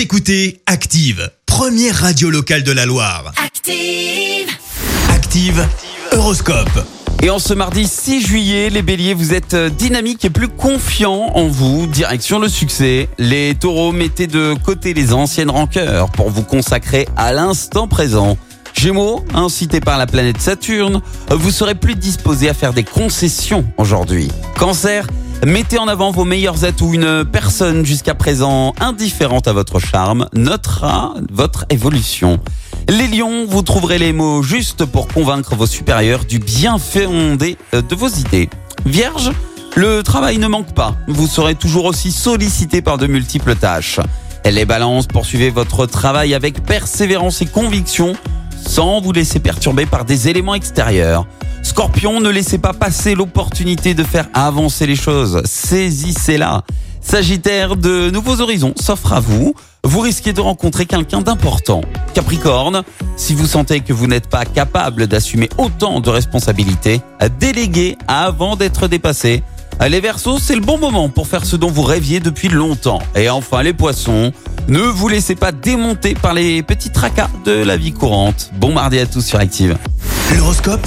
Vous écoutez Active, première radio locale de la Loire. Active. Active, Horoscope. Et en ce mardi 6 juillet, les béliers, vous êtes euh, dynamiques et plus confiants en vous. Direction le succès. Les taureaux, mettez de côté les anciennes rancœurs pour vous consacrer à l'instant présent. Gémeaux, incité par la planète Saturne, vous serez plus disposé à faire des concessions aujourd'hui. Cancer, mettez en avant vos meilleurs atouts. Une personne jusqu'à présent indifférente à votre charme notera votre évolution. Les lions, vous trouverez les mots justes pour convaincre vos supérieurs du bien fondé de vos idées. Vierge, le travail ne manque pas. Vous serez toujours aussi sollicité par de multiples tâches. Les balances, poursuivez votre travail avec persévérance et conviction sans vous laisser perturber par des éléments extérieurs. Scorpion, ne laissez pas passer l'opportunité de faire avancer les choses. Saisissez-la. Sagittaire, de nouveaux horizons s'offrent à vous. Vous risquez de rencontrer quelqu'un d'important. Capricorne, si vous sentez que vous n'êtes pas capable d'assumer autant de responsabilités, déléguez avant d'être dépassé. Les Verseaux, c'est le bon moment pour faire ce dont vous rêviez depuis longtemps. Et enfin, les Poissons, ne vous laissez pas démonter par les petits tracas de la vie courante. Bon mardi à tous sur Active. L'horoscope